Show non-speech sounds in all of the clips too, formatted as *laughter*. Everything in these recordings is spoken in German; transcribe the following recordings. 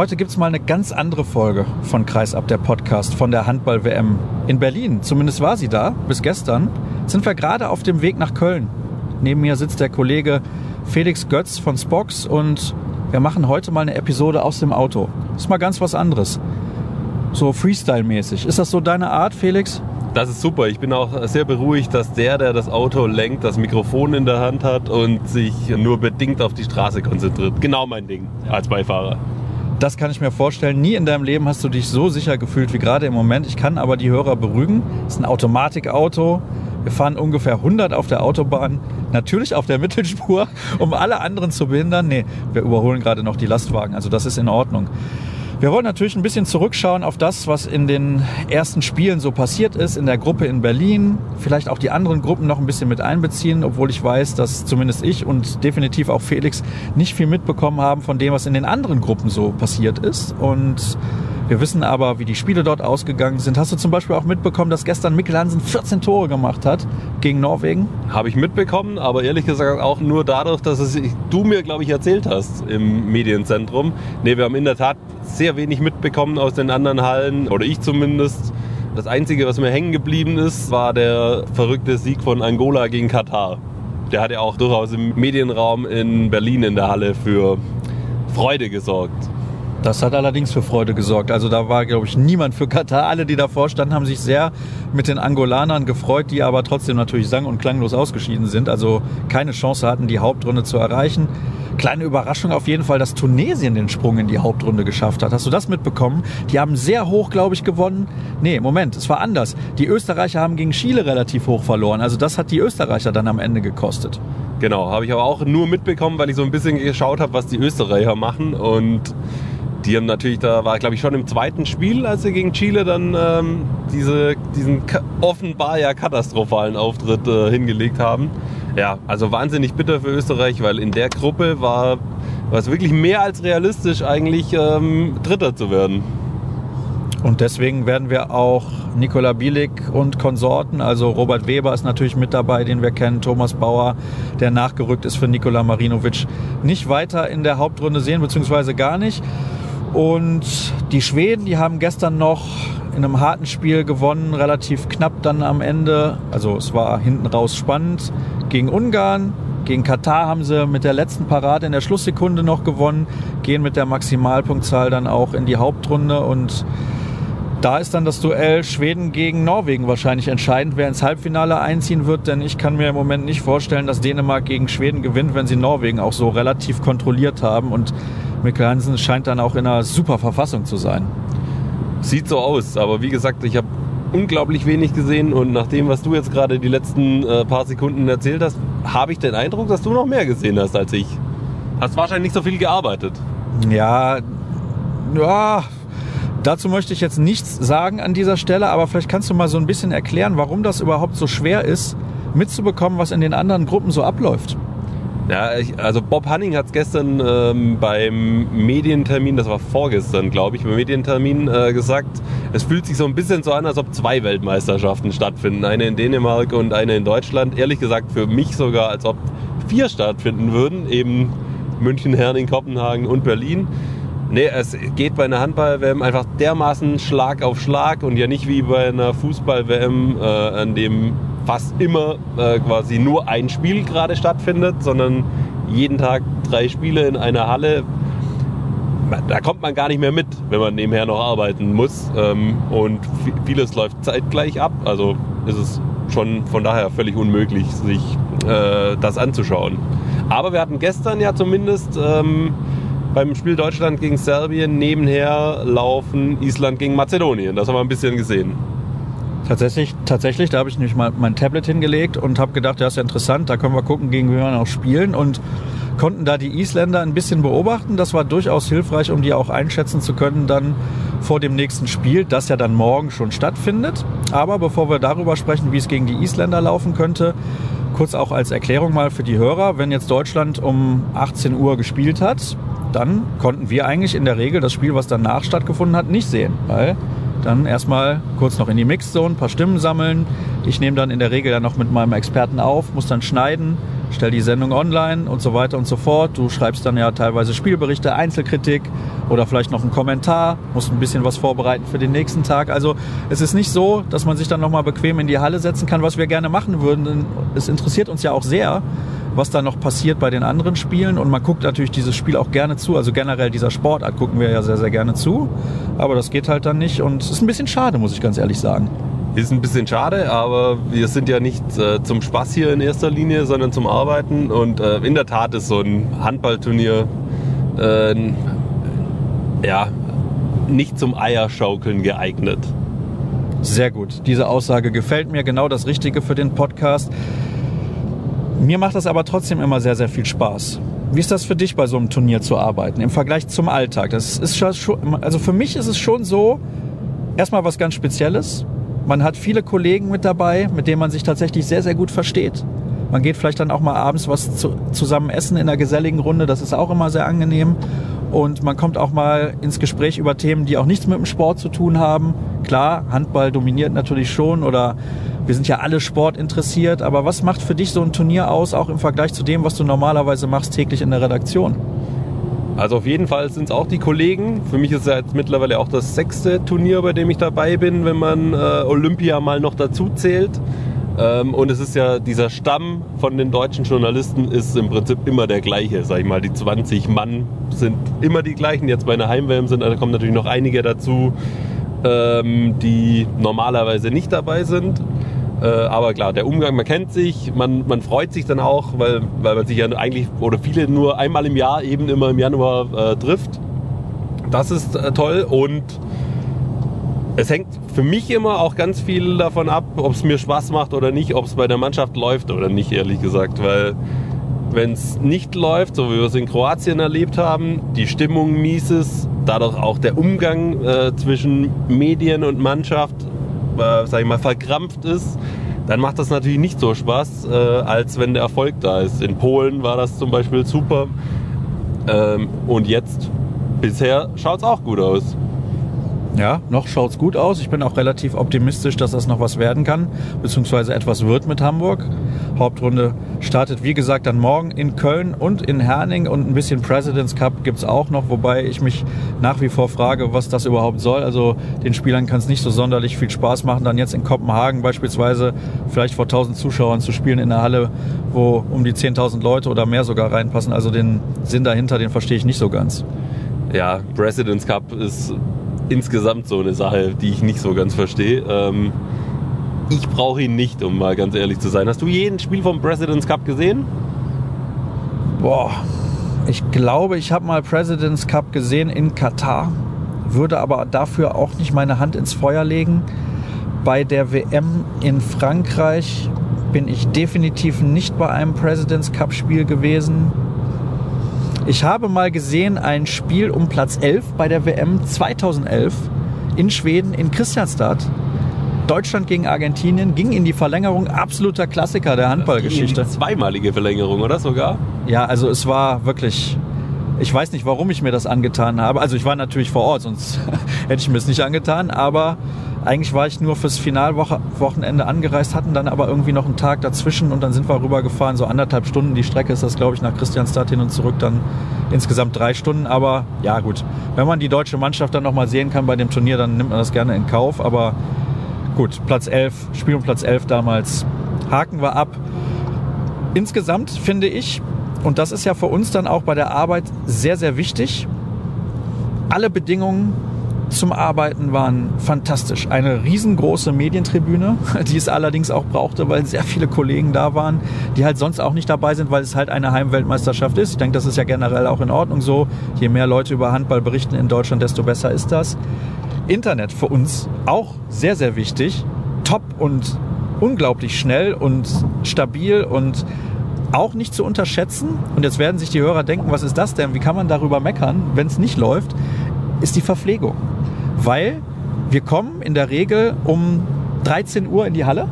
Heute gibt es mal eine ganz andere Folge von Kreisab, der Podcast von der Handball-WM in Berlin. Zumindest war sie da, bis gestern. Sind wir gerade auf dem Weg nach Köln. Neben mir sitzt der Kollege Felix Götz von Spox und wir machen heute mal eine Episode aus dem Auto. Ist mal ganz was anderes. So Freestyle-mäßig. Ist das so deine Art, Felix? Das ist super. Ich bin auch sehr beruhigt, dass der, der das Auto lenkt, das Mikrofon in der Hand hat und sich nur bedingt auf die Straße konzentriert. Genau mein Ding als Beifahrer. Das kann ich mir vorstellen. Nie in deinem Leben hast du dich so sicher gefühlt wie gerade im Moment. Ich kann aber die Hörer beruhigen. Es ist ein Automatikauto. Wir fahren ungefähr 100 auf der Autobahn, natürlich auf der Mittelspur, *laughs* um alle anderen zu behindern. Nee, wir überholen gerade noch die Lastwagen, also das ist in Ordnung. Wir wollen natürlich ein bisschen zurückschauen auf das, was in den ersten Spielen so passiert ist, in der Gruppe in Berlin. Vielleicht auch die anderen Gruppen noch ein bisschen mit einbeziehen, obwohl ich weiß, dass zumindest ich und definitiv auch Felix nicht viel mitbekommen haben von dem, was in den anderen Gruppen so passiert ist. Und wir wissen aber, wie die Spiele dort ausgegangen sind. Hast du zum Beispiel auch mitbekommen, dass gestern Mikkel Hansen 14 Tore gemacht hat gegen Norwegen? Habe ich mitbekommen, aber ehrlich gesagt auch nur dadurch, dass es du mir, glaube ich, erzählt hast im Medienzentrum. Ne, wir haben in der Tat sehr wenig mitbekommen aus den anderen Hallen, oder ich zumindest. Das Einzige, was mir hängen geblieben ist, war der verrückte Sieg von Angola gegen Katar. Der hat ja auch durchaus im Medienraum in Berlin in der Halle für Freude gesorgt. Das hat allerdings für Freude gesorgt. Also da war, glaube ich, niemand für Katar. Alle, die davor standen, haben sich sehr mit den Angolanern gefreut, die aber trotzdem natürlich sang- und klanglos ausgeschieden sind. Also keine Chance hatten, die Hauptrunde zu erreichen. Kleine Überraschung auf jeden Fall, dass Tunesien den Sprung in die Hauptrunde geschafft hat. Hast du das mitbekommen? Die haben sehr hoch, glaube ich, gewonnen. Nee, Moment, es war anders. Die Österreicher haben gegen Chile relativ hoch verloren. Also das hat die Österreicher dann am Ende gekostet. Genau, habe ich aber auch nur mitbekommen, weil ich so ein bisschen geschaut habe, was die Österreicher machen und die haben natürlich, da war glaube ich schon im zweiten Spiel, als sie gegen Chile dann ähm, diese, diesen offenbar ja katastrophalen Auftritt äh, hingelegt haben. Ja, also wahnsinnig bitter für Österreich, weil in der Gruppe war es wirklich mehr als realistisch eigentlich ähm, Dritter zu werden. Und deswegen werden wir auch Nikola Bielik und Konsorten, also Robert Weber ist natürlich mit dabei, den wir kennen, Thomas Bauer, der nachgerückt ist für Nikola Marinovic, nicht weiter in der Hauptrunde sehen, beziehungsweise gar nicht. Und die Schweden, die haben gestern noch in einem harten Spiel gewonnen, relativ knapp dann am Ende. Also es war hinten raus spannend. Gegen Ungarn, gegen Katar haben sie mit der letzten Parade in der Schlusssekunde noch gewonnen, gehen mit der Maximalpunktzahl dann auch in die Hauptrunde und da ist dann das Duell Schweden gegen Norwegen wahrscheinlich entscheidend, wer ins Halbfinale einziehen wird, denn ich kann mir im Moment nicht vorstellen, dass Dänemark gegen Schweden gewinnt, wenn sie Norwegen auch so relativ kontrolliert haben und Mikkel Hansen scheint dann auch in einer super Verfassung zu sein. Sieht so aus, aber wie gesagt, ich habe unglaublich wenig gesehen und nach dem, was du jetzt gerade die letzten äh, paar Sekunden erzählt hast, habe ich den Eindruck, dass du noch mehr gesehen hast als ich. Hast wahrscheinlich nicht so viel gearbeitet. Ja, ja, dazu möchte ich jetzt nichts sagen an dieser Stelle, aber vielleicht kannst du mal so ein bisschen erklären, warum das überhaupt so schwer ist, mitzubekommen, was in den anderen Gruppen so abläuft. Ja, ich, also Bob Hanning hat es gestern ähm, beim Medientermin, das war vorgestern, glaube ich, beim Medientermin äh, gesagt, es fühlt sich so ein bisschen so an, als ob zwei Weltmeisterschaften stattfinden. Eine in Dänemark und eine in Deutschland. Ehrlich gesagt, für mich sogar, als ob vier stattfinden würden. Eben München, Herning, Kopenhagen und Berlin. Nee, es geht bei einer Handball-WM einfach dermaßen Schlag auf Schlag und ja nicht wie bei einer Fußball-WM, äh, an dem fast immer äh, quasi nur ein Spiel gerade stattfindet, sondern jeden Tag drei Spiele in einer Halle. Da kommt man gar nicht mehr mit, wenn man nebenher noch arbeiten muss. Ähm, und vieles läuft zeitgleich ab. Also ist es schon von daher völlig unmöglich, sich äh, das anzuschauen. Aber wir hatten gestern ja zumindest ähm, beim Spiel Deutschland gegen Serbien nebenher laufen Island gegen Mazedonien. Das haben wir ein bisschen gesehen. Tatsächlich, tatsächlich, da habe ich nämlich mal mein Tablet hingelegt und habe gedacht, ja, ist ja interessant, da können wir gucken, gegen wen wir noch spielen und konnten da die Isländer ein bisschen beobachten. Das war durchaus hilfreich, um die auch einschätzen zu können dann vor dem nächsten Spiel, das ja dann morgen schon stattfindet. Aber bevor wir darüber sprechen, wie es gegen die Isländer laufen könnte, kurz auch als Erklärung mal für die Hörer, wenn jetzt Deutschland um 18 Uhr gespielt hat, dann konnten wir eigentlich in der Regel das Spiel, was danach stattgefunden hat, nicht sehen, weil dann erstmal kurz noch in die Mixzone, ein paar Stimmen sammeln. Ich nehme dann in der Regel dann noch mit meinem Experten auf, muss dann schneiden stell die Sendung online und so weiter und so fort. Du schreibst dann ja teilweise Spielberichte, Einzelkritik oder vielleicht noch einen Kommentar, musst ein bisschen was vorbereiten für den nächsten Tag. Also es ist nicht so, dass man sich dann nochmal bequem in die Halle setzen kann, was wir gerne machen würden. Es interessiert uns ja auch sehr, was da noch passiert bei den anderen Spielen. Und man guckt natürlich dieses Spiel auch gerne zu. Also generell dieser Sportart gucken wir ja sehr, sehr gerne zu. Aber das geht halt dann nicht und es ist ein bisschen schade, muss ich ganz ehrlich sagen. Ist ein bisschen schade, aber wir sind ja nicht äh, zum Spaß hier in erster Linie, sondern zum Arbeiten. Und äh, in der Tat ist so ein Handballturnier äh, ja, nicht zum Eierschaukeln geeignet. Sehr gut. Diese Aussage gefällt mir. Genau das Richtige für den Podcast. Mir macht das aber trotzdem immer sehr, sehr viel Spaß. Wie ist das für dich bei so einem Turnier zu arbeiten im Vergleich zum Alltag? Das ist schon, also für mich ist es schon so, erstmal was ganz Spezielles. Man hat viele Kollegen mit dabei, mit denen man sich tatsächlich sehr, sehr gut versteht. Man geht vielleicht dann auch mal abends was zu, zusammen essen in einer geselligen Runde. Das ist auch immer sehr angenehm. Und man kommt auch mal ins Gespräch über Themen, die auch nichts mit dem Sport zu tun haben. Klar, Handball dominiert natürlich schon oder wir sind ja alle Sport interessiert. Aber was macht für dich so ein Turnier aus, auch im Vergleich zu dem, was du normalerweise machst täglich in der Redaktion? Also auf jeden Fall sind es auch die Kollegen. Für mich ist es ja jetzt mittlerweile auch das sechste Turnier, bei dem ich dabei bin, wenn man äh, Olympia mal noch dazu zählt. Ähm, und es ist ja dieser Stamm von den deutschen Journalisten ist im Prinzip immer der gleiche. Sag ich mal, die 20 Mann sind immer die gleichen. Jetzt bei einer Heimwärme sind, da kommen natürlich noch einige dazu, ähm, die normalerweise nicht dabei sind. Äh, aber klar, der Umgang, man kennt sich, man, man freut sich dann auch, weil, weil man sich ja eigentlich oder viele nur einmal im Jahr eben immer im Januar äh, trifft. Das ist äh, toll und es hängt für mich immer auch ganz viel davon ab, ob es mir Spaß macht oder nicht, ob es bei der Mannschaft läuft oder nicht, ehrlich gesagt. Weil wenn es nicht läuft, so wie wir es in Kroatien erlebt haben, die Stimmung mies ist, dadurch auch der Umgang äh, zwischen Medien und Mannschaft äh, sag ich mal, verkrampft ist, dann macht das natürlich nicht so Spaß, äh, als wenn der Erfolg da ist. In Polen war das zum Beispiel super. Ähm, und jetzt, bisher, schaut es auch gut aus. Ja, noch schaut es gut aus. Ich bin auch relativ optimistisch, dass das noch was werden kann, beziehungsweise etwas wird mit Hamburg. Hauptrunde startet, wie gesagt, dann morgen in Köln und in Herning und ein bisschen President's Cup gibt es auch noch, wobei ich mich nach wie vor frage, was das überhaupt soll. Also den Spielern kann es nicht so sonderlich viel Spaß machen, dann jetzt in Kopenhagen beispielsweise vielleicht vor 1000 Zuschauern zu spielen in der Halle, wo um die 10.000 Leute oder mehr sogar reinpassen. Also den Sinn dahinter, den verstehe ich nicht so ganz. Ja, President's Cup ist insgesamt so eine Sache, die ich nicht so ganz verstehe. Ähm, ich brauche ihn nicht, um mal ganz ehrlich zu sein. Hast du jeden Spiel vom President's Cup gesehen? Boah, ich glaube, ich habe mal President's Cup gesehen in Katar, würde aber dafür auch nicht meine Hand ins Feuer legen. Bei der WM in Frankreich bin ich definitiv nicht bei einem President's Cup Spiel gewesen. Ich habe mal gesehen ein Spiel um Platz 11 bei der WM 2011 in Schweden in Christianstad. Deutschland gegen Argentinien ging in die Verlängerung. Absoluter Klassiker der Handballgeschichte. Zweimalige Verlängerung, oder sogar? Ja, also es war wirklich. Ich weiß nicht, warum ich mir das angetan habe. Also ich war natürlich vor Ort, sonst hätte ich mir es nicht angetan. Aber eigentlich war ich nur fürs Finalwochenende angereist, hatten dann aber irgendwie noch einen Tag dazwischen und dann sind wir rübergefahren, so anderthalb Stunden. Die Strecke ist das, glaube ich, nach Christianstadt hin und zurück dann insgesamt drei Stunden. Aber ja, gut. Wenn man die deutsche Mannschaft dann nochmal sehen kann bei dem Turnier, dann nimmt man das gerne in Kauf. Aber gut, Platz 11, Spiel um Platz 11 damals, haken wir ab. Insgesamt finde ich, und das ist ja für uns dann auch bei der Arbeit sehr, sehr wichtig, alle Bedingungen zum Arbeiten waren fantastisch. Eine riesengroße Medientribüne, *laughs* die es allerdings auch brauchte, weil sehr viele Kollegen da waren, die halt sonst auch nicht dabei sind, weil es halt eine Heimweltmeisterschaft ist. Ich denke, das ist ja generell auch in Ordnung so. Je mehr Leute über Handball berichten in Deutschland, desto besser ist das. Internet für uns auch sehr, sehr wichtig. Top und unglaublich schnell und stabil und auch nicht zu unterschätzen. Und jetzt werden sich die Hörer denken, was ist das denn? Wie kann man darüber meckern, wenn es nicht läuft? Ist die Verpflegung weil wir kommen in der Regel um 13 Uhr in die Halle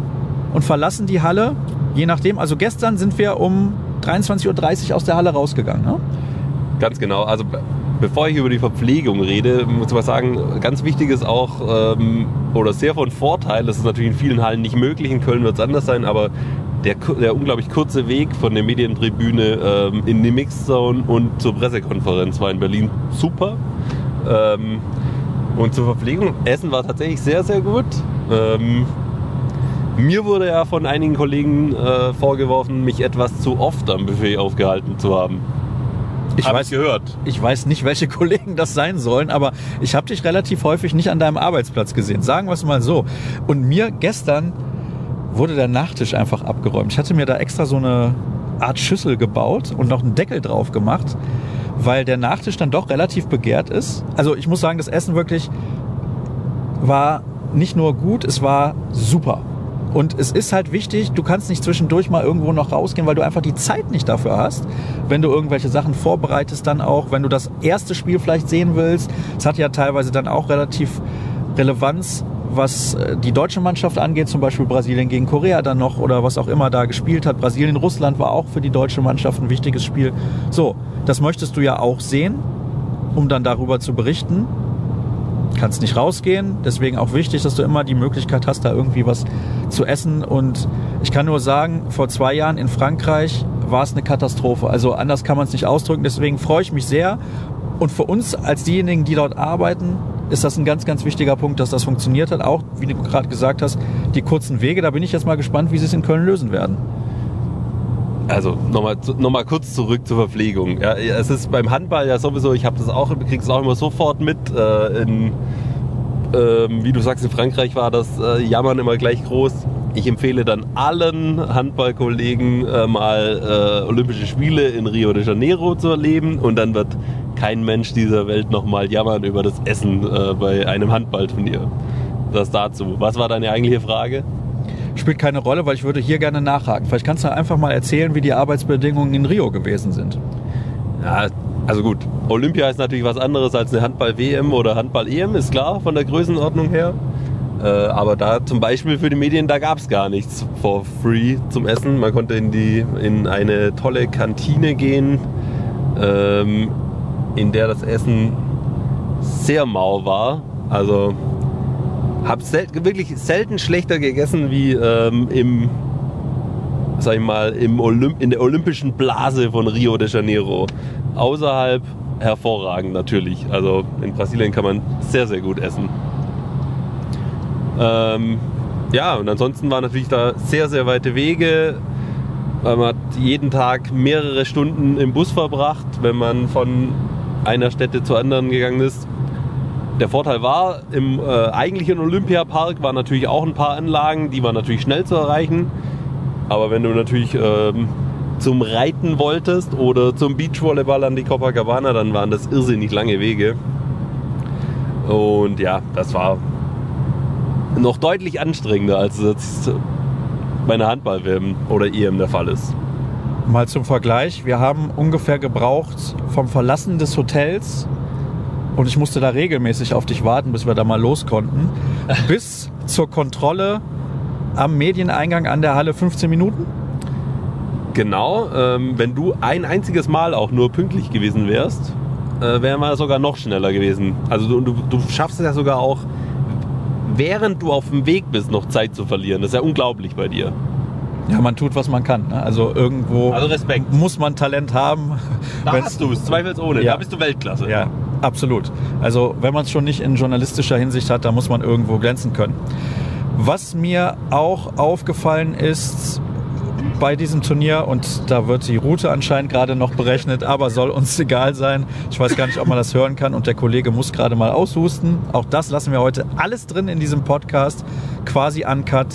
und verlassen die Halle, je nachdem. Also gestern sind wir um 23.30 Uhr aus der Halle rausgegangen. Ne? Ganz genau. Also bevor ich über die Verpflegung rede, muss ich mal sagen, ganz wichtig ist auch, ähm, oder sehr von Vorteil, das ist natürlich in vielen Hallen nicht möglich, in Köln wird es anders sein, aber der, der unglaublich kurze Weg von der Medientribüne ähm, in die Mixzone und zur Pressekonferenz war in Berlin super. Ähm, und zur Verpflegung, Essen war tatsächlich sehr, sehr gut. Ähm, mir wurde ja von einigen Kollegen äh, vorgeworfen, mich etwas zu oft am Buffet aufgehalten zu haben. Ich Hab weiß, gehört. ich weiß nicht, welche *laughs* Kollegen das sein sollen, aber ich habe dich relativ häufig nicht an deinem Arbeitsplatz gesehen. Sagen wir es mal so. Und mir gestern wurde der Nachtisch einfach abgeräumt. Ich hatte mir da extra so eine Art Schüssel gebaut und noch einen Deckel drauf gemacht, weil der Nachtisch dann doch relativ begehrt ist. Also ich muss sagen, das Essen wirklich war nicht nur gut, es war super. Und es ist halt wichtig, du kannst nicht zwischendurch mal irgendwo noch rausgehen, weil du einfach die Zeit nicht dafür hast. Wenn du irgendwelche Sachen vorbereitest, dann auch, wenn du das erste Spiel vielleicht sehen willst. Es hat ja teilweise dann auch relativ Relevanz, was äh, die deutsche Mannschaft angeht, zum Beispiel Brasilien gegen Korea dann noch oder was auch immer da gespielt hat. Brasilien, Russland war auch für die deutsche Mannschaft ein wichtiges Spiel. So, das möchtest du ja auch sehen, um dann darüber zu berichten kannst nicht rausgehen. Deswegen auch wichtig, dass du immer die Möglichkeit hast, da irgendwie was zu essen. Und ich kann nur sagen, vor zwei Jahren in Frankreich war es eine Katastrophe. Also anders kann man es nicht ausdrücken. Deswegen freue ich mich sehr. Und für uns als diejenigen, die dort arbeiten, ist das ein ganz, ganz wichtiger Punkt, dass das funktioniert hat. Auch, wie du gerade gesagt hast, die kurzen Wege. Da bin ich jetzt mal gespannt, wie sie es in Köln lösen werden. Also nochmal noch mal kurz zurück zur Verpflegung. Ja, es ist beim Handball ja sowieso, ich habe das auch, krieg's das auch immer sofort mit. Äh, in, ähm, wie du sagst, in Frankreich war das äh, Jammern immer gleich groß. Ich empfehle dann allen Handballkollegen äh, mal äh, Olympische Spiele in Rio de Janeiro zu erleben und dann wird kein Mensch dieser Welt nochmal jammern über das Essen äh, bei einem Handballturnier. Das dazu. Was war deine eigentliche Frage? Spielt keine Rolle, weil ich würde hier gerne nachhaken. Vielleicht kannst du einfach mal erzählen, wie die Arbeitsbedingungen in Rio gewesen sind. Ja, also gut, Olympia ist natürlich was anderes als eine Handball-WM oder Handball-EM, ist klar von der Größenordnung her. Äh, aber da zum Beispiel für die Medien, da gab es gar nichts for free zum Essen. Man konnte in, die, in eine tolle Kantine gehen, ähm, in der das Essen sehr mau war. Also habe sel wirklich selten schlechter gegessen wie ähm, im, sag ich mal, im Olymp in der olympischen Blase von Rio de Janeiro. Außerhalb hervorragend natürlich. Also in Brasilien kann man sehr, sehr gut essen. Ähm, ja, und ansonsten waren natürlich da sehr, sehr weite Wege. Man hat jeden Tag mehrere Stunden im Bus verbracht, wenn man von einer Stätte zur anderen gegangen ist. Der Vorteil war, im äh, eigentlichen Olympiapark waren natürlich auch ein paar Anlagen, die waren natürlich schnell zu erreichen. Aber wenn du natürlich ähm, zum Reiten wolltest oder zum Beachvolleyball an die Copacabana, dann waren das irrsinnig lange Wege. Und ja, das war noch deutlich anstrengender, als es bei einer Handball-WM oder EM der Fall ist. Mal zum Vergleich, wir haben ungefähr gebraucht vom Verlassen des Hotels und ich musste da regelmäßig auf dich warten, bis wir da mal los konnten, *laughs* bis zur Kontrolle am Medieneingang an der Halle 15 Minuten. Genau, ähm, wenn du ein einziges Mal auch nur pünktlich gewesen wärst, äh, wären wir sogar noch schneller gewesen. Also du, du, du schaffst es ja sogar auch, während du auf dem Weg bist, noch Zeit zu verlieren. Das ist ja unglaublich bei dir. Ja, man tut, was man kann. Ne? Also irgendwo Also Respekt. muss man Talent haben. *laughs* Da hast du es, zweifelsohne. Ja. Da bist du Weltklasse. Ja, absolut. Also wenn man es schon nicht in journalistischer Hinsicht hat, da muss man irgendwo glänzen können. Was mir auch aufgefallen ist bei diesem Turnier, und da wird die Route anscheinend gerade noch berechnet, aber soll uns *laughs* egal sein. Ich weiß gar nicht, ob man das hören kann und der Kollege muss gerade mal aushusten. Auch das lassen wir heute alles drin in diesem Podcast, quasi uncut.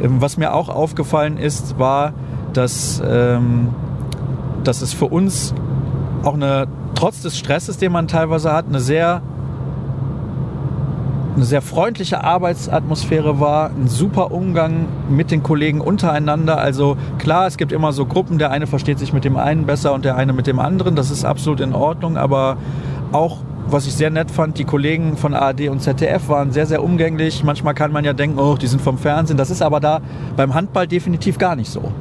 Ähm, Was mir auch aufgefallen ist, war, dass, ähm, dass es für uns auch eine, trotz des Stresses, den man teilweise hat, eine sehr, eine sehr freundliche Arbeitsatmosphäre war, ein super Umgang mit den Kollegen untereinander. Also klar, es gibt immer so Gruppen, der eine versteht sich mit dem einen besser und der eine mit dem anderen. Das ist absolut in Ordnung, aber auch was ich sehr nett fand, die Kollegen von ARD und ZDF waren sehr, sehr umgänglich. Manchmal kann man ja denken, oh, die sind vom Fernsehen. Das ist aber da beim Handball definitiv gar nicht so.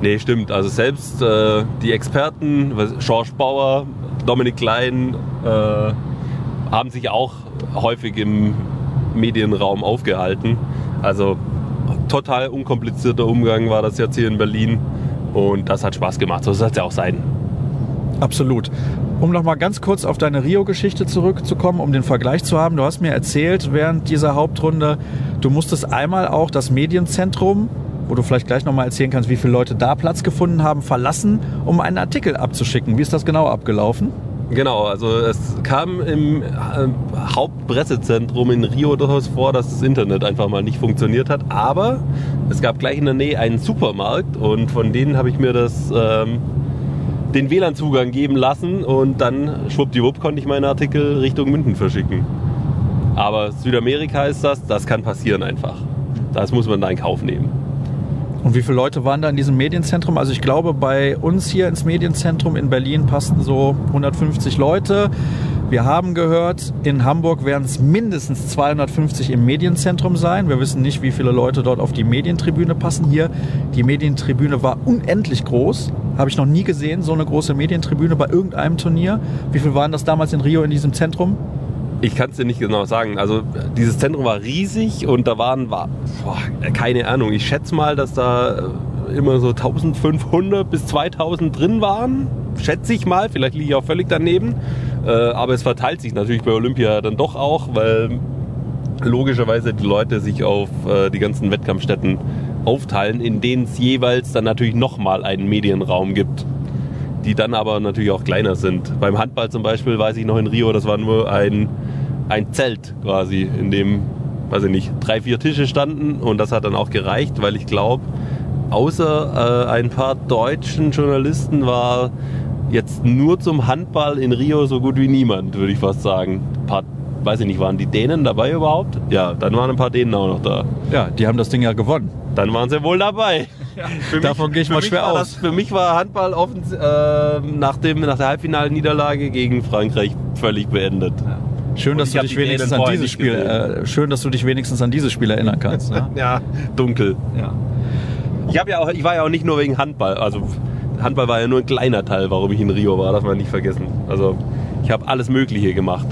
Nee, stimmt. Also selbst äh, die Experten, George Bauer, Dominik Klein, äh, haben sich auch häufig im Medienraum aufgehalten. Also total unkomplizierter Umgang war das jetzt hier in Berlin. Und das hat Spaß gemacht. So soll es ja auch sein. Absolut. Um noch mal ganz kurz auf deine Rio-Geschichte zurückzukommen, um den Vergleich zu haben. Du hast mir erzählt während dieser Hauptrunde, du musstest einmal auch das Medienzentrum, wo du vielleicht gleich noch mal erzählen kannst, wie viele Leute da Platz gefunden haben, verlassen, um einen Artikel abzuschicken. Wie ist das genau abgelaufen? Genau, also es kam im äh, Hauptpressezentrum in Rio durchaus vor, dass das Internet einfach mal nicht funktioniert hat. Aber es gab gleich in der Nähe einen Supermarkt und von denen habe ich mir das, ähm, den WLAN-Zugang geben lassen und dann schwuppdiwupp konnte ich meinen Artikel Richtung München verschicken. Aber Südamerika ist das, das kann passieren einfach. Das muss man da in Kauf nehmen. Und wie viele Leute waren da in diesem Medienzentrum? Also ich glaube, bei uns hier ins Medienzentrum in Berlin passten so 150 Leute. Wir haben gehört, in Hamburg werden es mindestens 250 im Medienzentrum sein. Wir wissen nicht, wie viele Leute dort auf die Medientribüne passen. Hier, die Medientribüne war unendlich groß. Habe ich noch nie gesehen, so eine große Medientribüne bei irgendeinem Turnier. Wie viele waren das damals in Rio in diesem Zentrum? Ich kann es dir nicht genau sagen. Also dieses Zentrum war riesig und da waren, war, boah, keine Ahnung, ich schätze mal, dass da immer so 1500 bis 2000 drin waren. Schätze ich mal, vielleicht liege ich auch völlig daneben. Äh, aber es verteilt sich natürlich bei Olympia dann doch auch, weil logischerweise die Leute sich auf äh, die ganzen Wettkampfstätten aufteilen, in denen es jeweils dann natürlich nochmal einen Medienraum gibt die dann aber natürlich auch kleiner sind. Beim Handball zum Beispiel weiß ich noch in Rio, das war nur ein ein Zelt quasi, in dem, weiß ich nicht, drei, vier Tische standen und das hat dann auch gereicht, weil ich glaube, außer äh, ein paar deutschen Journalisten war jetzt nur zum Handball in Rio so gut wie niemand, würde ich fast sagen. Ein paar, weiß ich nicht, waren die Dänen dabei überhaupt? Ja, dann waren ein paar Dänen auch noch da. Ja, die haben das Ding ja gewonnen. Dann waren sie wohl dabei. *laughs* Ja, Davon gehe ich mal schwer aus. Das, für mich war Handball äh, nach, dem, nach der Halbfinalniederlage gegen Frankreich völlig beendet. Ja. Schön, dass du dich wenigstens an dieses Spiel, äh, schön, dass du dich wenigstens an dieses Spiel erinnern kannst. Ne? *laughs* ja, dunkel. Ja. Ich, ja auch, ich war ja auch nicht nur wegen Handball. Also Handball war ja nur ein kleiner Teil, warum ich in Rio war, darf man nicht vergessen. Also ich habe alles Mögliche gemacht.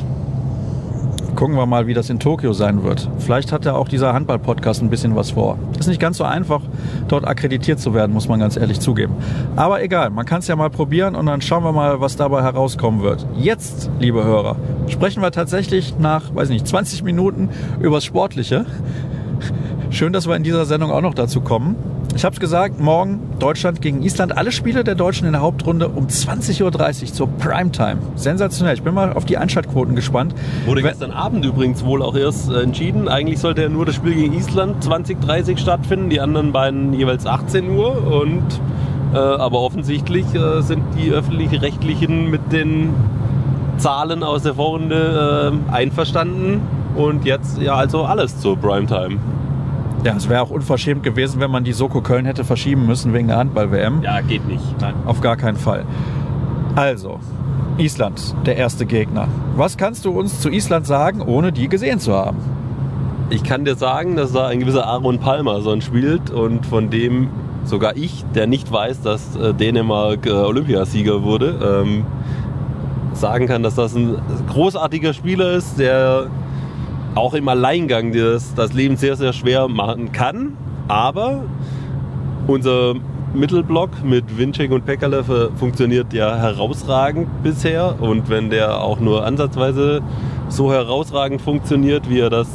Gucken wir mal, wie das in Tokio sein wird. Vielleicht hat ja auch dieser Handball-Podcast ein bisschen was vor. Ist nicht ganz so einfach, dort akkreditiert zu werden, muss man ganz ehrlich zugeben. Aber egal, man kann es ja mal probieren und dann schauen wir mal, was dabei herauskommen wird. Jetzt, liebe Hörer, sprechen wir tatsächlich nach, weiß nicht, 20 Minuten übers Sportliche. Schön, dass wir in dieser Sendung auch noch dazu kommen. Ich habe es gesagt, morgen Deutschland gegen Island. Alle Spiele der Deutschen in der Hauptrunde um 20.30 Uhr zur Primetime. Sensationell. Ich bin mal auf die Einschaltquoten gespannt. Wurde gestern Abend übrigens wohl auch erst äh, entschieden. Eigentlich sollte ja nur das Spiel gegen Island 20.30 stattfinden, die anderen beiden jeweils 18 Uhr. Und, äh, aber offensichtlich äh, sind die öffentlich-rechtlichen mit den Zahlen aus der Vorrunde äh, einverstanden. Und jetzt ja also alles zur Primetime. Ja, es wäre auch unverschämt gewesen, wenn man die Soko Köln hätte verschieben müssen wegen der Handball-WM. Ja, geht nicht. Nein. Auf gar keinen Fall. Also, Island, der erste Gegner. Was kannst du uns zu Island sagen, ohne die gesehen zu haben? Ich kann dir sagen, dass da ein gewisser Aaron Palmerson spielt und von dem sogar ich, der nicht weiß, dass äh, Dänemark äh, Olympiasieger wurde, ähm, sagen kann, dass das ein großartiger Spieler ist, der auch im Alleingang das, das Leben sehr, sehr schwer machen kann. Aber unser Mittelblock mit Winczek und Pekalev funktioniert ja herausragend bisher. Und wenn der auch nur ansatzweise so herausragend funktioniert, wie er das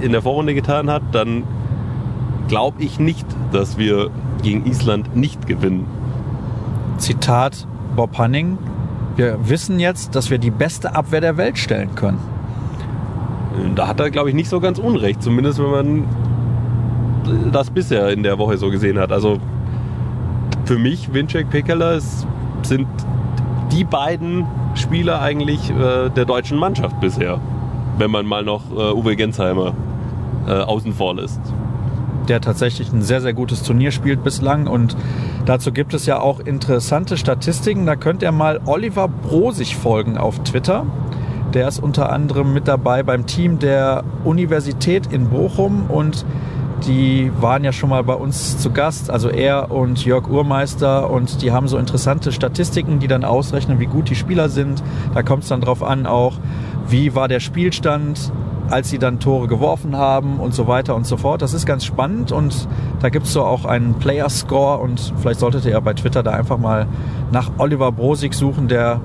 in der Vorrunde getan hat, dann glaube ich nicht, dass wir gegen Island nicht gewinnen. Zitat Bob Hanning. Wir wissen jetzt, dass wir die beste Abwehr der Welt stellen können. Da hat er, glaube ich, nicht so ganz unrecht. Zumindest wenn man das bisher in der Woche so gesehen hat. Also für mich, Winczek, Pekela sind die beiden Spieler eigentlich äh, der deutschen Mannschaft bisher. Wenn man mal noch äh, Uwe Gensheimer äh, außen vor lässt. Der tatsächlich ein sehr, sehr gutes Turnier spielt bislang. Und dazu gibt es ja auch interessante Statistiken. Da könnt ihr mal Oliver Brosig folgen auf Twitter. Der ist unter anderem mit dabei beim Team der Universität in Bochum und die waren ja schon mal bei uns zu Gast, also er und Jörg Urmeister und die haben so interessante Statistiken, die dann ausrechnen, wie gut die Spieler sind. Da kommt es dann drauf an auch, wie war der Spielstand, als sie dann Tore geworfen haben und so weiter und so fort. Das ist ganz spannend und da gibt es so auch einen Player Score und vielleicht solltet ihr ja bei Twitter da einfach mal nach Oliver Brosig suchen, der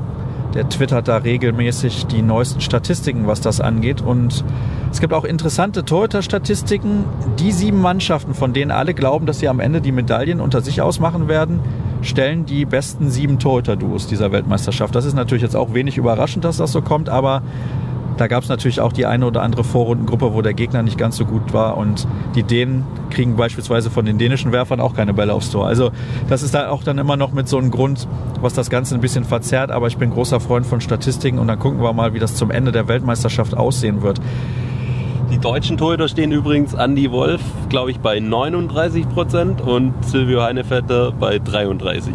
der twittert da regelmäßig die neuesten Statistiken, was das angeht. Und es gibt auch interessante Torhüter-Statistiken. Die sieben Mannschaften, von denen alle glauben, dass sie am Ende die Medaillen unter sich ausmachen werden, stellen die besten sieben Torhüter-Duos dieser Weltmeisterschaft. Das ist natürlich jetzt auch wenig überraschend, dass das so kommt, aber da gab es natürlich auch die eine oder andere Vorrundengruppe, wo der Gegner nicht ganz so gut war und die Dänen kriegen beispielsweise von den dänischen Werfern auch keine Bälle aufs Tor. Also das ist da auch dann immer noch mit so einem Grund, was das Ganze ein bisschen verzerrt, aber ich bin großer Freund von Statistiken und dann gucken wir mal, wie das zum Ende der Weltmeisterschaft aussehen wird. Die deutschen Torhüter stehen übrigens Andy Wolf, glaube ich, bei 39 Prozent und Silvio Heinevetter bei 33.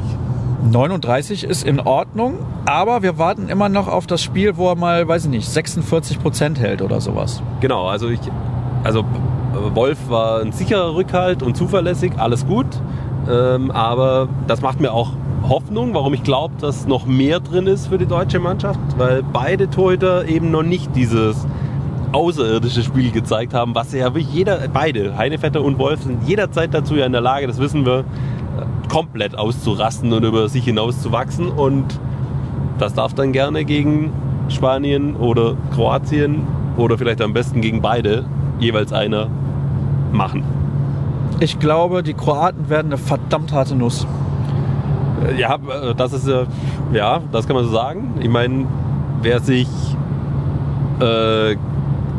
39 ist in Ordnung, aber wir warten immer noch auf das Spiel, wo er mal, weiß ich nicht, 46 Prozent hält oder sowas. Genau, also ich, also Wolf war ein sicherer Rückhalt und zuverlässig, alles gut. Ähm, aber das macht mir auch Hoffnung, warum ich glaube, dass noch mehr drin ist für die deutsche Mannschaft, weil beide Torhüter eben noch nicht dieses außerirdische Spiel gezeigt haben, was ja jeder, beide, Heinevetter und Wolf, sind jederzeit dazu ja in der Lage, das wissen wir, komplett auszurasten und über sich hinaus zu wachsen. Und das darf dann gerne gegen Spanien oder Kroatien oder vielleicht am besten gegen beide jeweils einer machen. Ich glaube, die Kroaten werden eine verdammt harte Nuss. Äh, ja, äh, das ist ja, das kann man so sagen. Ich meine, wer sich äh,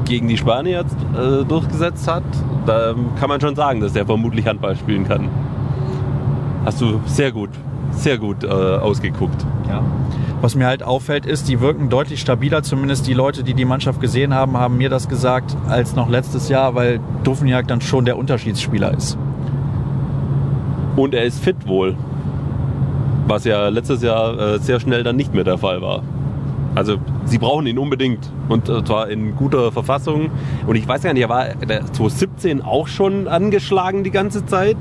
gegen die Spanier äh, durchgesetzt hat, da kann man schon sagen, dass der vermutlich Handball spielen kann. Hast du sehr gut, sehr gut äh, ausgeguckt. Ja. Was mir halt auffällt, ist, die wirken deutlich stabiler. Zumindest die Leute, die die Mannschaft gesehen haben, haben mir das gesagt als noch letztes Jahr, weil Dufniak dann schon der Unterschiedsspieler ist. Und er ist fit wohl. Was ja letztes Jahr äh, sehr schnell dann nicht mehr der Fall war. Also sie brauchen ihn unbedingt und äh, zwar in guter Verfassung. Und ich weiß gar nicht, er war 2017 auch schon angeschlagen die ganze Zeit.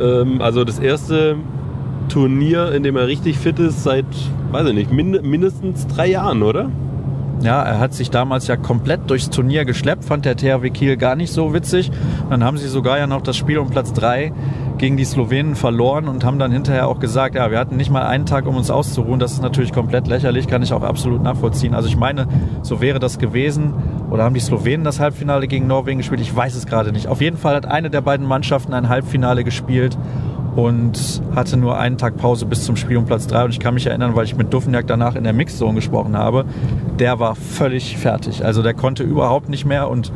Ähm, also das erste Turnier, in dem er richtig fit ist, seit, weiß ich nicht, mind mindestens drei Jahren, oder? Ja, er hat sich damals ja komplett durchs Turnier geschleppt, fand der THW Kiel gar nicht so witzig. Dann haben sie sogar ja noch das Spiel um Platz drei gegen die Slowenen verloren und haben dann hinterher auch gesagt, ja, wir hatten nicht mal einen Tag, um uns auszuruhen. Das ist natürlich komplett lächerlich, kann ich auch absolut nachvollziehen. Also ich meine, so wäre das gewesen. Oder haben die Slowenen das Halbfinale gegen Norwegen gespielt? Ich weiß es gerade nicht. Auf jeden Fall hat eine der beiden Mannschaften ein Halbfinale gespielt und hatte nur einen Tag Pause bis zum Spiel um Platz 3. Und ich kann mich erinnern, weil ich mit Duffenjag danach in der Mixzone gesprochen habe, der war völlig fertig. Also der konnte überhaupt nicht mehr und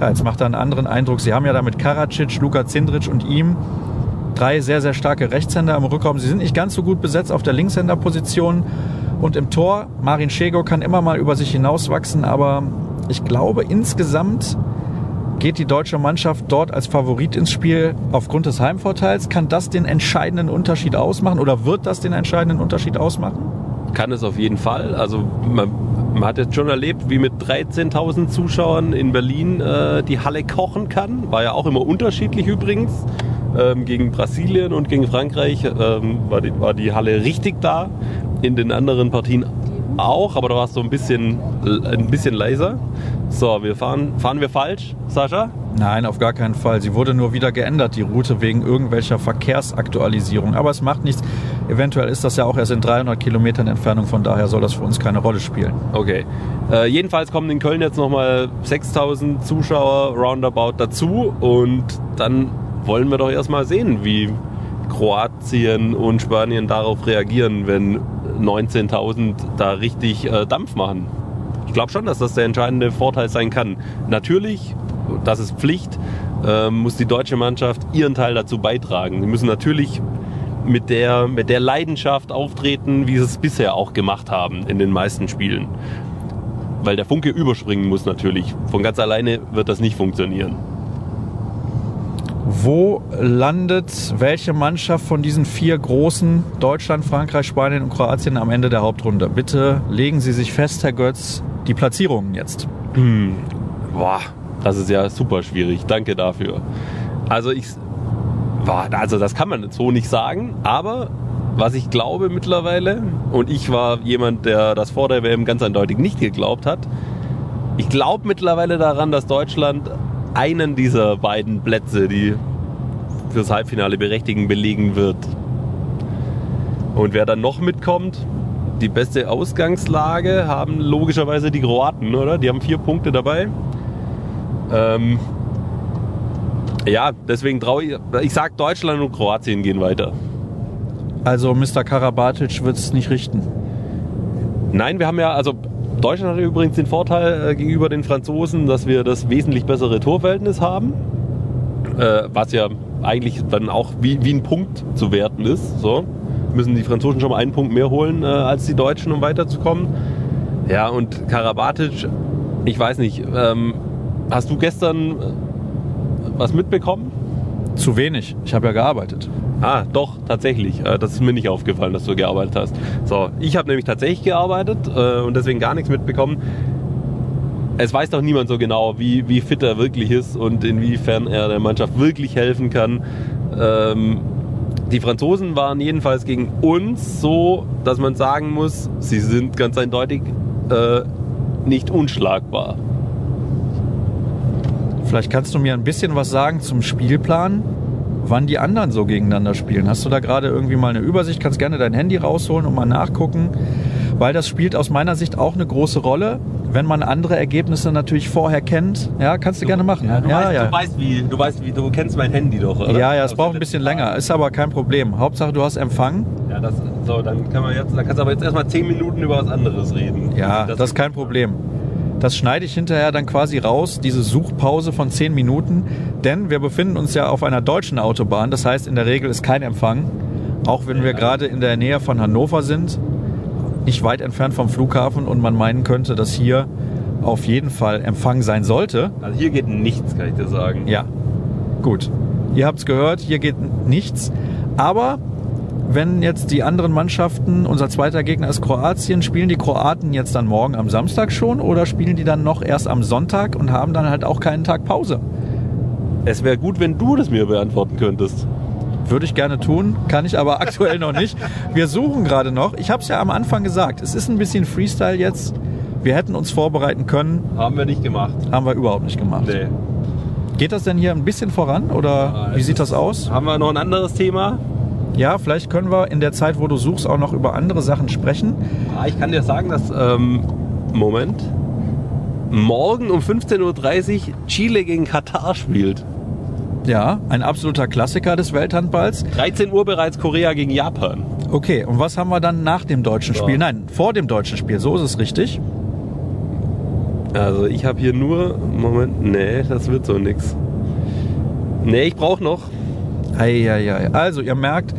ja, jetzt macht er einen anderen Eindruck. Sie haben ja da mit Karacic, Luka Zindric und ihm drei sehr, sehr starke Rechtshänder im Rückraum. Sie sind nicht ganz so gut besetzt auf der Linkshänderposition. Und im Tor, Marin Schego kann immer mal über sich hinauswachsen, aber ich glaube insgesamt geht die deutsche Mannschaft dort als Favorit ins Spiel aufgrund des Heimvorteils. Kann das den entscheidenden Unterschied ausmachen oder wird das den entscheidenden Unterschied ausmachen? Kann es auf jeden Fall. Also man, man hat jetzt schon erlebt, wie mit 13.000 Zuschauern in Berlin äh, die Halle kochen kann. War ja auch immer unterschiedlich übrigens. Ähm, gegen Brasilien und gegen Frankreich ähm, war, die, war die Halle richtig da. In den anderen Partien auch, aber da war es so ein bisschen, ein bisschen leiser. So, wir fahren, fahren wir falsch, Sascha? Nein, auf gar keinen Fall. Sie wurde nur wieder geändert, die Route, wegen irgendwelcher Verkehrsaktualisierung. Aber es macht nichts. Eventuell ist das ja auch erst in 300 Kilometern Entfernung, von daher soll das für uns keine Rolle spielen. Okay. Äh, jedenfalls kommen in Köln jetzt nochmal 6000 Zuschauer roundabout dazu und dann wollen wir doch erstmal sehen, wie Kroatien und Spanien darauf reagieren, wenn 19.000 da richtig äh, Dampf machen. Ich glaube schon, dass das der entscheidende Vorteil sein kann. Natürlich, das ist Pflicht, äh, muss die deutsche Mannschaft ihren Teil dazu beitragen. Sie müssen natürlich mit der, mit der Leidenschaft auftreten, wie sie es bisher auch gemacht haben in den meisten Spielen. Weil der Funke überspringen muss natürlich. Von ganz alleine wird das nicht funktionieren. Wo landet welche Mannschaft von diesen vier großen, Deutschland, Frankreich, Spanien und Kroatien, am Ende der Hauptrunde? Bitte legen Sie sich fest, Herr Götz, die Platzierungen jetzt. Hm. Boah, das ist ja super schwierig. Danke dafür. Also ich, boah, also das kann man so nicht sagen, aber was ich glaube mittlerweile, und ich war jemand, der das vor der WM ganz eindeutig nicht geglaubt hat, ich glaube mittlerweile daran, dass Deutschland einen dieser beiden Plätze, die fürs Halbfinale berechtigen, belegen wird. Und wer dann noch mitkommt, die beste Ausgangslage haben logischerweise die Kroaten, oder? Die haben vier Punkte dabei. Ähm, ja, deswegen traue ich, ich sag Deutschland und Kroatien gehen weiter. Also Mr. Karabatic wird es nicht richten. Nein, wir haben ja, also Deutschland hat übrigens den Vorteil äh, gegenüber den Franzosen, dass wir das wesentlich bessere Torverhältnis haben. Äh, was ja eigentlich dann auch wie, wie ein Punkt zu werten ist. So müssen die Franzosen schon mal einen Punkt mehr holen äh, als die Deutschen, um weiterzukommen. Ja, und Karabatic, ich weiß nicht, ähm, hast du gestern äh, was mitbekommen? Zu wenig. Ich habe ja gearbeitet. Ah, doch, tatsächlich. Äh, Das ist mir nicht aufgefallen, dass du gearbeitet hast. So, ich habe nämlich tatsächlich gearbeitet äh, und deswegen gar nichts mitbekommen. Es weiß doch niemand so genau, wie, wie fit er wirklich ist und inwiefern er der Mannschaft wirklich helfen kann. Ähm, die Franzosen waren jedenfalls gegen uns so, dass man sagen muss, sie sind ganz eindeutig äh, nicht unschlagbar. Vielleicht kannst du mir ein bisschen was sagen zum Spielplan, wann die anderen so gegeneinander spielen. Hast du da gerade irgendwie mal eine Übersicht? Kannst gerne dein Handy rausholen und mal nachgucken, weil das spielt aus meiner Sicht auch eine große Rolle. Wenn man andere Ergebnisse natürlich vorher kennt, ja, kannst du, gerne machen. Ja, du, ja, weißt, ja. du weißt, wie, du weißt, wie, du kennst mein Handy doch, oder? ja, ja, es Aus braucht ein bisschen länger, ist aber kein Problem. Hauptsache, du hast Empfang. Ja, das, so, dann kann man jetzt, dann kannst du aber jetzt erstmal 10 Minuten über was anderes reden. Ja, das, ist kein Problem. Das schneide ich hinterher dann quasi raus, diese Suchpause von 10 Minuten, denn wir befinden uns ja auf einer deutschen Autobahn, das heißt in der Regel ist kein Empfang, auch wenn wir gerade in der Nähe von Hannover sind, nicht weit entfernt vom Flughafen und man meinen könnte, dass hier auf jeden Fall Empfang sein sollte. Also hier geht nichts, kann ich dir sagen. Ja, gut. Ihr habt es gehört, hier geht nichts, aber wenn jetzt die anderen Mannschaften, unser zweiter Gegner ist Kroatien, spielen die Kroaten jetzt dann morgen am Samstag schon oder spielen die dann noch erst am Sonntag und haben dann halt auch keinen Tag Pause? Es wäre gut, wenn du das mir beantworten könntest. Würde ich gerne tun, kann ich aber *laughs* aktuell noch nicht. Wir suchen gerade noch. Ich habe es ja am Anfang gesagt, es ist ein bisschen Freestyle jetzt. Wir hätten uns vorbereiten können, Haben wir nicht gemacht. haben wir überhaupt nicht gemacht. Nee. Geht das denn hier ein bisschen voran oder wie sieht das aus? Haben wir noch ein anderes Thema? Ja, vielleicht können wir in der Zeit, wo du suchst, auch noch über andere Sachen sprechen. Ah, Ich kann dir sagen, dass, ähm, Moment, morgen um 15.30 Uhr Chile gegen Katar spielt. Ja, ein absoluter Klassiker des Welthandballs. 13 Uhr bereits Korea gegen Japan. Okay, und was haben wir dann nach dem deutschen. Spiel? Nein, vor dem deutschen Spiel, so ist es richtig. Also ich habe hier nur, Moment, nee, das wird so nix. Nee, ich brauche noch. Eieiei. Also, ihr merkt,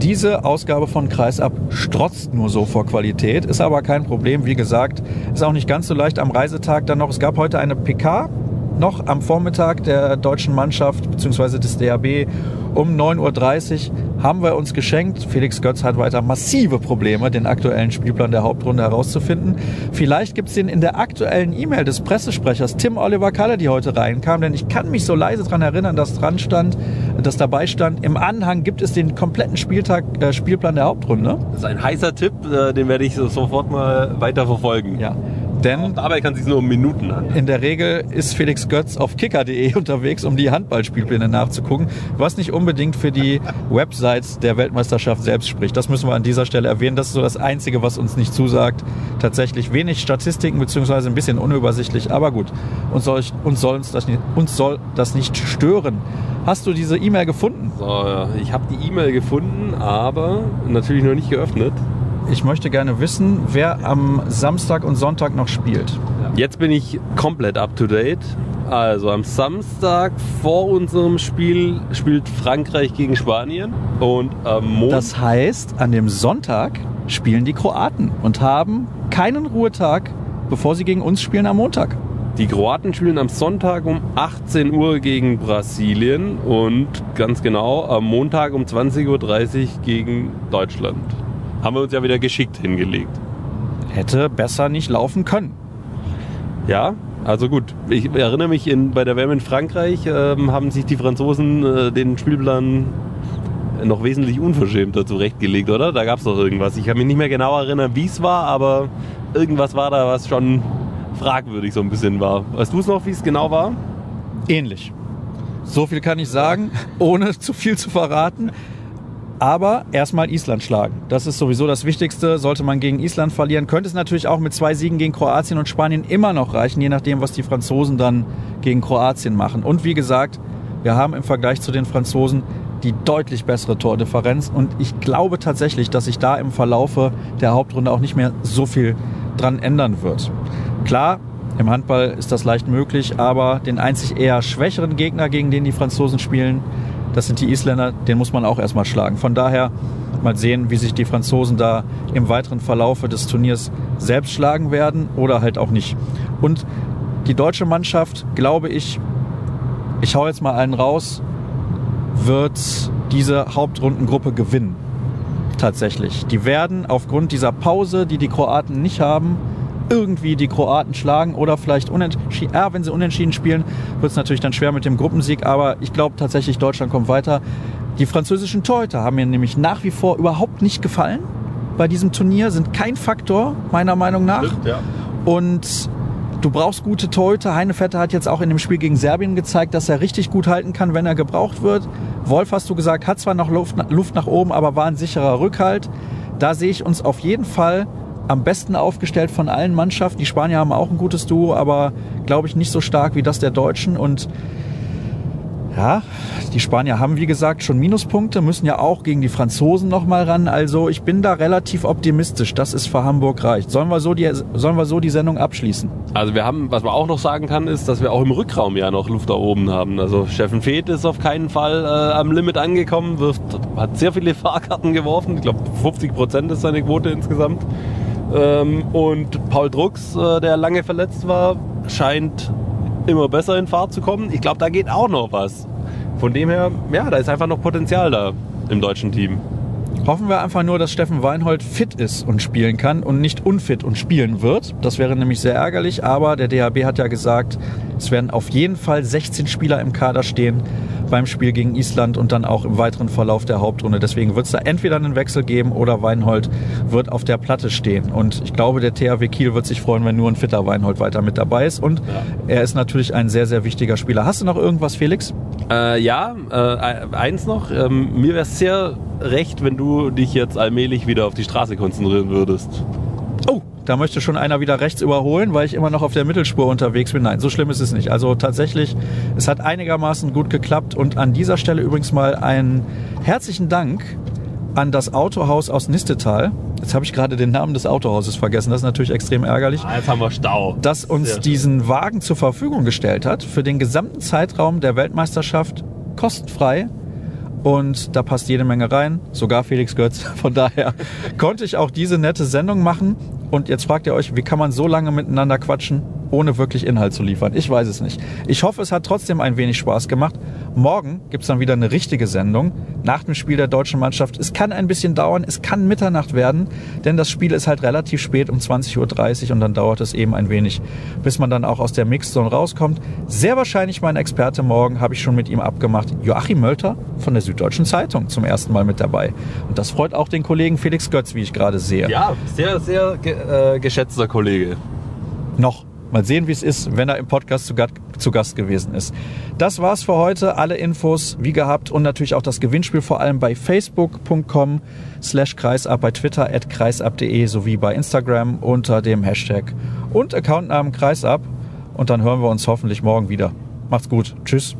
diese Ausgabe von Kreisab strotzt nur so vor Qualität, ist aber kein Problem. Wie gesagt, ist auch nicht ganz so leicht am Reisetag dann noch. Es gab heute eine PK noch am Vormittag der deutschen Mannschaft bzw. des DHB um 9.30 Uhr haben wir uns geschenkt. Felix Götz hat weiter massive Probleme, den aktuellen Spielplan der Hauptrunde herauszufinden. Vielleicht gibt es den in der aktuellen E-Mail des Pressesprechers Tim Oliver Kalle, die heute reinkam, denn ich kann mich so leise daran erinnern, dass dran stand, dass dabei stand, im Anhang gibt es den kompletten Spieltag, äh, Spielplan der Hauptrunde. Das ist ein heißer Tipp, äh, den werde ich so- sofort mal weiter verfolgen. Ja. Denn Dabei kann es sich nur um Minuten handeln. In der Regel ist Felix Götz auf kicker.de *laughs* unterwegs, um die Handballspielpläne nachzugucken, was nicht unbedingt für die *laughs* Websites der Weltmeisterschaft selbst spricht. Das müssen wir an dieser Stelle erwähnen. Das ist so das Einzige, was uns nicht zusagt. Tatsächlich wenig Statistiken beziehungsweise ein bisschen unübersichtlich, aber gut. Uns soll, uns soll, uns das, nicht, uns soll das nicht stören. Hast du diese E-Mail gefunden? So, ich habe die E-Mail gefunden, aber natürlich noch nicht geöffnet. Ich möchte gerne wissen, wer am Samstag und Sonntag noch spielt. Jetzt bin ich komplett up to date. Also am Samstag vor unserem Spiel spielt Frankreich gegen Spanien und am Montag. Das heißt, an dem Sonntag spielen die Kroaten und haben keinen Ruhetag, bevor sie gegen uns spielen am Montag. Die Kroaten spielen am Sonntag um 18 Uhr gegen Brasilien und ganz genau am Montag um 20.30 Uhr gegen Deutschland. Haben wir uns ja wieder geschickt hingelegt. Hätte besser nicht laufen können. Ja, also gut. Ich erinnere mich, in, bei der WM in Frankreich ähm, haben sich die Franzosen äh, den Spielplan noch wesentlich unverschämter zurechtgelegt, oder? Da gab es doch irgendwas. Ich kann mich nicht mehr genau erinnern, wie es war, aber irgendwas war da, was schon fragwürdig so ein bisschen war. Weißt du es noch, wie es genau war? Ähnlich. So viel kann ich sagen, ohne zu viel zu verraten. Aber erstmal Island schlagen. Das ist sowieso das Wichtigste. Sollte man gegen Island verlieren, könnte es natürlich auch mit zwei Siegen gegen Kroatien und Spanien immer noch reichen, je nachdem, was die Franzosen dann gegen Kroatien machen. Und wie gesagt, wir haben im Vergleich zu den Franzosen die deutlich bessere Tordifferenz. Und ich glaube tatsächlich, dass sich da im Verlaufe der Hauptrunde auch nicht mehr so viel dran ändern wird. Klar, im Handball ist das leicht möglich, aber den einzig eher schwächeren Gegner, gegen den die Franzosen spielen, das sind die Isländer, den muss man auch erstmal schlagen. Von daher mal sehen, wie sich die Franzosen da im weiteren Verlaufe des Turniers selbst schlagen werden oder halt auch nicht. Und die deutsche Mannschaft, glaube ich, ich hau jetzt mal einen raus, wird diese Hauptrundengruppe gewinnen. Tatsächlich. Die werden aufgrund dieser Pause, die die Kroaten nicht haben, irgendwie die Kroaten schlagen oder vielleicht unentschieden. Ja, wenn sie unentschieden spielen, wird es natürlich dann schwer mit dem Gruppensieg. Aber ich glaube tatsächlich, Deutschland kommt weiter. Die französischen Torhüter haben mir nämlich nach wie vor überhaupt nicht gefallen bei diesem Turnier, sind kein Faktor, meiner Meinung nach. Stimmt, ja. Und du brauchst gute Torhüter. Heinefetter hat jetzt auch in dem Spiel gegen Serbien gezeigt, dass er richtig gut halten kann, wenn er gebraucht wird. Wolf, hast du gesagt, hat zwar noch Luft, Luft nach oben, aber war ein sicherer Rückhalt. Da sehe ich uns auf jeden Fall am besten aufgestellt von allen Mannschaften. Die Spanier haben auch ein gutes Duo, aber glaube ich nicht so stark wie das der Deutschen. Und ja, die Spanier haben wie gesagt schon Minuspunkte, müssen ja auch gegen die Franzosen nochmal ran. Also ich bin da relativ optimistisch, dass es für Hamburg reicht. Sollen wir, so die, sollen wir so die Sendung abschließen? Also wir haben, was man auch noch sagen kann, ist, dass wir auch im Rückraum ja noch Luft da oben haben. Also Steffen Feeth ist auf keinen Fall äh, am Limit angekommen, wirft, hat sehr viele Fahrkarten geworfen. Ich glaube 50 Prozent ist seine Quote insgesamt. Ähm, und Paul Drucks, äh, der lange verletzt war, scheint immer besser in Fahrt zu kommen. Ich glaube, da geht auch noch was. Von dem her, ja, da ist einfach noch Potenzial da im deutschen Team. Hoffen wir einfach nur, dass Steffen Weinhold fit ist und spielen kann und nicht unfit und spielen wird. Das wäre nämlich sehr ärgerlich, aber der DHB hat ja gesagt, es werden auf jeden Fall 16 Spieler im Kader stehen beim Spiel gegen Island und dann auch im weiteren Verlauf der Hauptrunde. Deswegen wird es da entweder einen Wechsel geben oder Weinhold wird auf der Platte stehen. Und ich glaube, der THW Kiel wird sich freuen, wenn nur ein fitter Weinhold weiter mit dabei ist. Und ja. er ist natürlich ein sehr, sehr wichtiger Spieler. Hast du noch irgendwas, Felix? Äh, ja, äh, eins noch. Ähm, mir wäre es sehr recht, wenn du dich jetzt allmählich wieder auf die Straße konzentrieren würdest. Oh, da möchte schon einer wieder rechts überholen, weil ich immer noch auf der Mittelspur unterwegs bin. Nein, so schlimm ist es nicht. Also tatsächlich, es hat einigermaßen gut geklappt und an dieser Stelle übrigens mal einen herzlichen Dank an das Autohaus aus Nistetal. Jetzt habe ich gerade den Namen des Autohauses vergessen. Das ist natürlich extrem ärgerlich. Ah, jetzt haben wir Stau. Das uns diesen. Wagen zur Verfügung gestellt hat für den gesamten Zeitraum der Weltmeisterschaft kostenfrei und da passt jede Menge rein, sogar Felix Götz. *laughs* Von daher konnte ich auch diese nette Sendung machen. Und jetzt fragt ihr euch, wie kann man so lange miteinander quatschen? Ohne wirklich Inhalt zu liefern. Ich weiß es nicht. Ich hoffe, es hat trotzdem ein wenig Spaß gemacht. Morgen gibt's dann wieder eine richtige Sendung nach dem Spiel der deutschen Mannschaft. Es kann ein bisschen dauern, es kann Mitternacht werden, denn das Spiel ist halt relativ spät um 20.30 Uhr und dann dauert es eben ein wenig, bis man dann auch aus der Mixzone rauskommt. Sehr wahrscheinlich mein Experte morgen, habe ich schon mit ihm abgemacht, Joachim Mölter von der Süddeutschen Zeitung zum ersten Mal mit dabei. Und das freut auch den Kollegen Felix Götz, wie ich gerade sehe. Ja, sehr, sehr ge äh, geschätzter Kollege. Noch. Mal sehen, wie es ist, wenn er im Podcast zu, zu, Gast gewesen ist. Das war's für heute. Alle Infos wie gehabt und natürlich auch das Gewinnspiel vor allem bei facebook.com slash kreisab, bei Twitter at kreisab.de sowie bei Instagram unter dem Hashtag und Accountnamen kreisab. Und dann hören wir uns hoffentlich morgen wieder. Macht's gut. Tschüss.